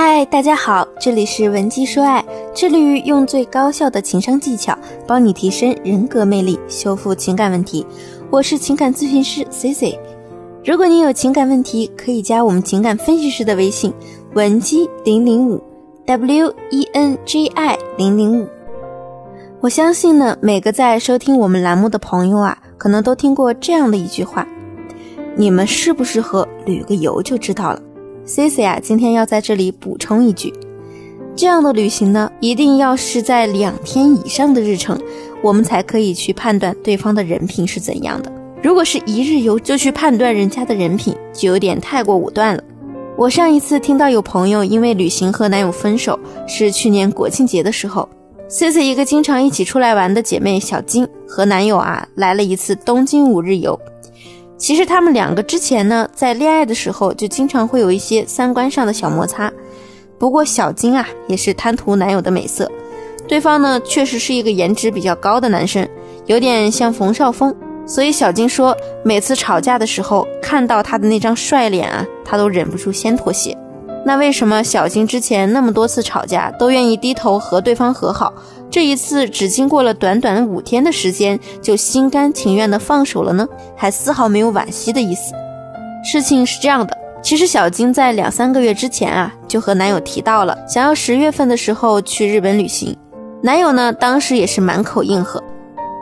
嗨，大家好，这里是文姬说爱，致力于用最高效的情商技巧帮你提升人格魅力，修复情感问题。我是情感咨询师 C C。如果你有情感问题，可以加我们情感分析师的微信文姬零零五 W E N J I 零零五。我相信呢，每个在收听我们栏目的朋友啊，可能都听过这样的一句话：你们适不适合旅个游就知道了。C C 啊，今天要在这里补充一句，这样的旅行呢，一定要是在两天以上的日程，我们才可以去判断对方的人品是怎样的。如果是一日游就去判断人家的人品，就有点太过武断了。我上一次听到有朋友因为旅行和男友分手，是去年国庆节的时候，C C 一个经常一起出来玩的姐妹小金和男友啊来了一次东京五日游。其实他们两个之前呢，在恋爱的时候就经常会有一些三观上的小摩擦。不过小金啊，也是贪图男友的美色，对方呢确实是一个颜值比较高的男生，有点像冯绍峰。所以小金说，每次吵架的时候看到他的那张帅脸啊，他都忍不住先妥协。那为什么小金之前那么多次吵架都愿意低头和对方和好？这一次只经过了短短五天的时间，就心甘情愿的放手了呢？还丝毫没有惋惜的意思。事情是这样的，其实小金在两三个月之前啊，就和男友提到了想要十月份的时候去日本旅行。男友呢，当时也是满口应和。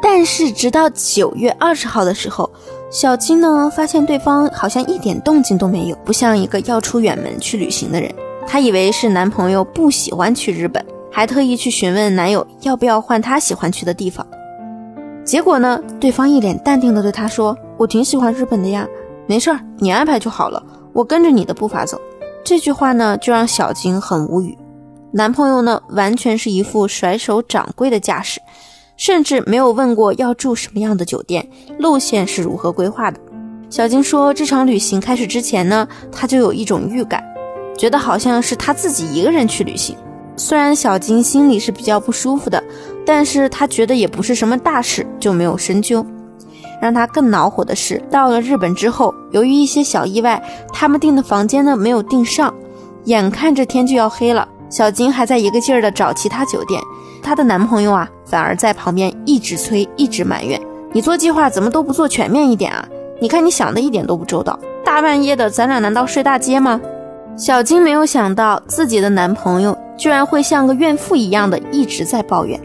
但是直到九月二十号的时候，小金呢发现对方好像一点动静都没有，不像一个要出远门去旅行的人。她以为是男朋友不喜欢去日本。还特意去询问男友要不要换他喜欢去的地方，结果呢，对方一脸淡定的对他说：“我挺喜欢日本的呀，没事儿，你安排就好了，我跟着你的步伐走。”这句话呢，就让小金很无语。男朋友呢，完全是一副甩手掌柜的架势，甚至没有问过要住什么样的酒店，路线是如何规划的。小金说，这场旅行开始之前呢，他就有一种预感，觉得好像是他自己一个人去旅行。虽然小金心里是比较不舒服的，但是他觉得也不是什么大事，就没有深究。让他更恼火的是，到了日本之后，由于一些小意外，他们订的房间呢没有订上，眼看着天就要黑了，小金还在一个劲儿的找其他酒店，她的男朋友啊反而在旁边一直催，一直埋怨：“你做计划怎么都不做全面一点啊？你看你想的一点都不周到，大半夜的，咱俩难道睡大街吗？”小金没有想到自己的男朋友。居然会像个怨妇一样的一直在抱怨，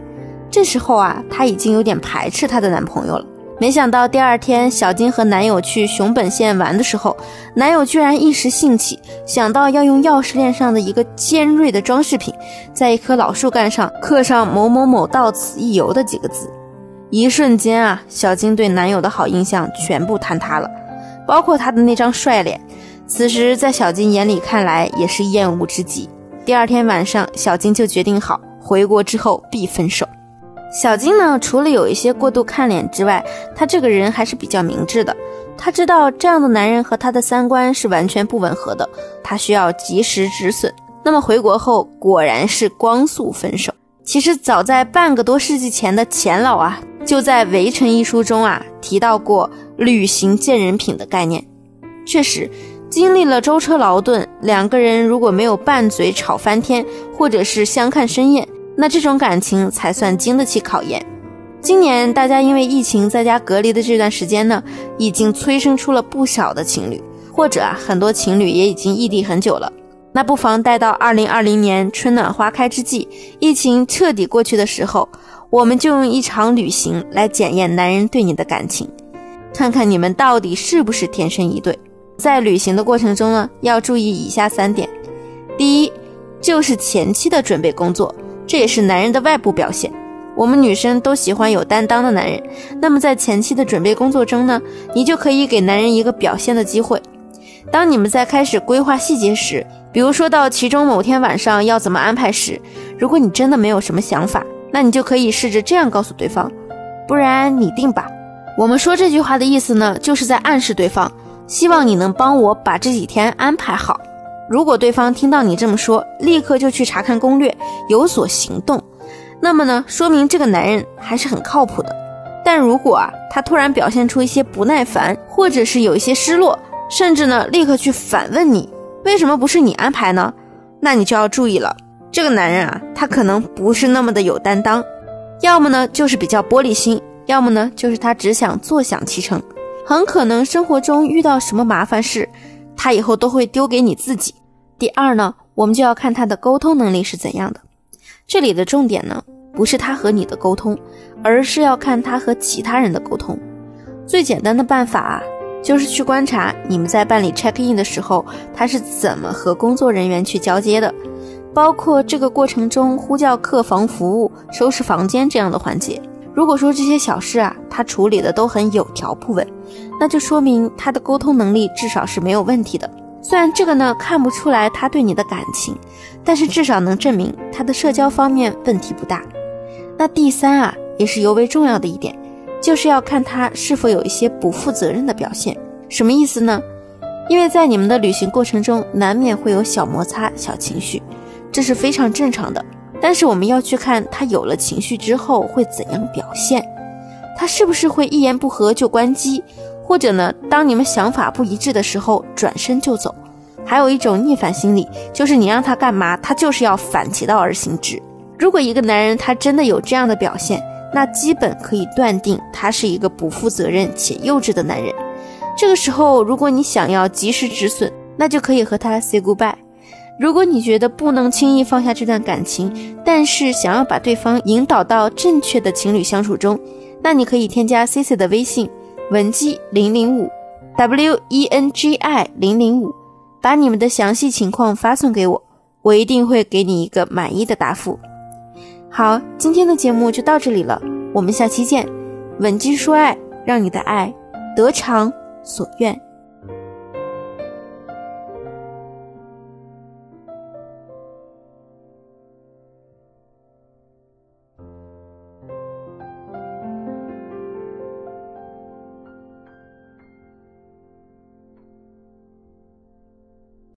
这时候啊，她已经有点排斥她的男朋友了。没想到第二天，小金和男友去熊本县玩的时候，男友居然一时兴起，想到要用钥匙链上的一个尖锐的装饰品，在一棵老树干上刻上“某某某到此一游”的几个字。一瞬间啊，小金对男友的好印象全部坍塌了，包括他的那张帅脸。此时在小金眼里看来，也是厌恶之极。第二天晚上，小金就决定好回国之后必分手。小金呢，除了有一些过度看脸之外，他这个人还是比较明智的。他知道这样的男人和她的三观是完全不吻合的，他需要及时止损。那么回国后，果然是光速分手。其实早在半个多世纪前的钱老啊，就在《围城》一书中啊提到过“旅行见人品”的概念。确实。经历了舟车劳顿，两个人如果没有拌嘴吵翻天，或者是相看生厌，那这种感情才算经得起考验。今年大家因为疫情在家隔离的这段时间呢，已经催生出了不少的情侣，或者啊很多情侣也已经异地很久了。那不妨待到二零二零年春暖花开之际，疫情彻底过去的时候，我们就用一场旅行来检验男人对你的感情，看看你们到底是不是天生一对。在旅行的过程中呢，要注意以下三点。第一，就是前期的准备工作，这也是男人的外部表现。我们女生都喜欢有担当的男人。那么在前期的准备工作中呢，你就可以给男人一个表现的机会。当你们在开始规划细节时，比如说到其中某天晚上要怎么安排时，如果你真的没有什么想法，那你就可以试着这样告诉对方：不然你定吧。我们说这句话的意思呢，就是在暗示对方。希望你能帮我把这几天安排好。如果对方听到你这么说，立刻就去查看攻略，有所行动，那么呢，说明这个男人还是很靠谱的。但如果啊，他突然表现出一些不耐烦，或者是有一些失落，甚至呢，立刻去反问你，为什么不是你安排呢？那你就要注意了，这个男人啊，他可能不是那么的有担当，要么呢就是比较玻璃心，要么呢就是他只想坐享其成，很可能生活中遇到什么麻烦事，他以后都会丢给你自己。第二呢，我们就要看他的沟通能力是怎样的，这里的重点呢，不是他和你的沟通，而是要看他和其他人的沟通。最简单的办法啊。就是去观察你们在办理 check in 的时候，他是怎么和工作人员去交接的，包括这个过程中呼叫客房服务、收拾房间这样的环节。如果说这些小事啊，他处理的都很有条不紊，那就说明他的沟通能力至少是没有问题的。虽然这个呢看不出来他对你的感情，但是至少能证明他的社交方面问题不大。那第三啊，也是尤为重要的一点。就是要看他是否有一些不负责任的表现，什么意思呢？因为在你们的旅行过程中，难免会有小摩擦、小情绪，这是非常正常的。但是我们要去看他有了情绪之后会怎样表现，他是不是会一言不合就关机，或者呢，当你们想法不一致的时候转身就走。还有一种逆反心理，就是你让他干嘛，他就是要反其道而行之。如果一个男人他真的有这样的表现，那基本可以断定他是一个不负责任且幼稚的男人。这个时候，如果你想要及时止损，那就可以和他 say goodbye。如果你觉得不能轻易放下这段感情，但是想要把对方引导到正确的情侣相处中，那你可以添加 C C 的微信文姬零零五 W E N G I 零零五，把你们的详细情况发送给我，我一定会给你一个满意的答复。好，今天的节目就到这里了，我们下期见。稳基说爱，让你的爱得偿所愿。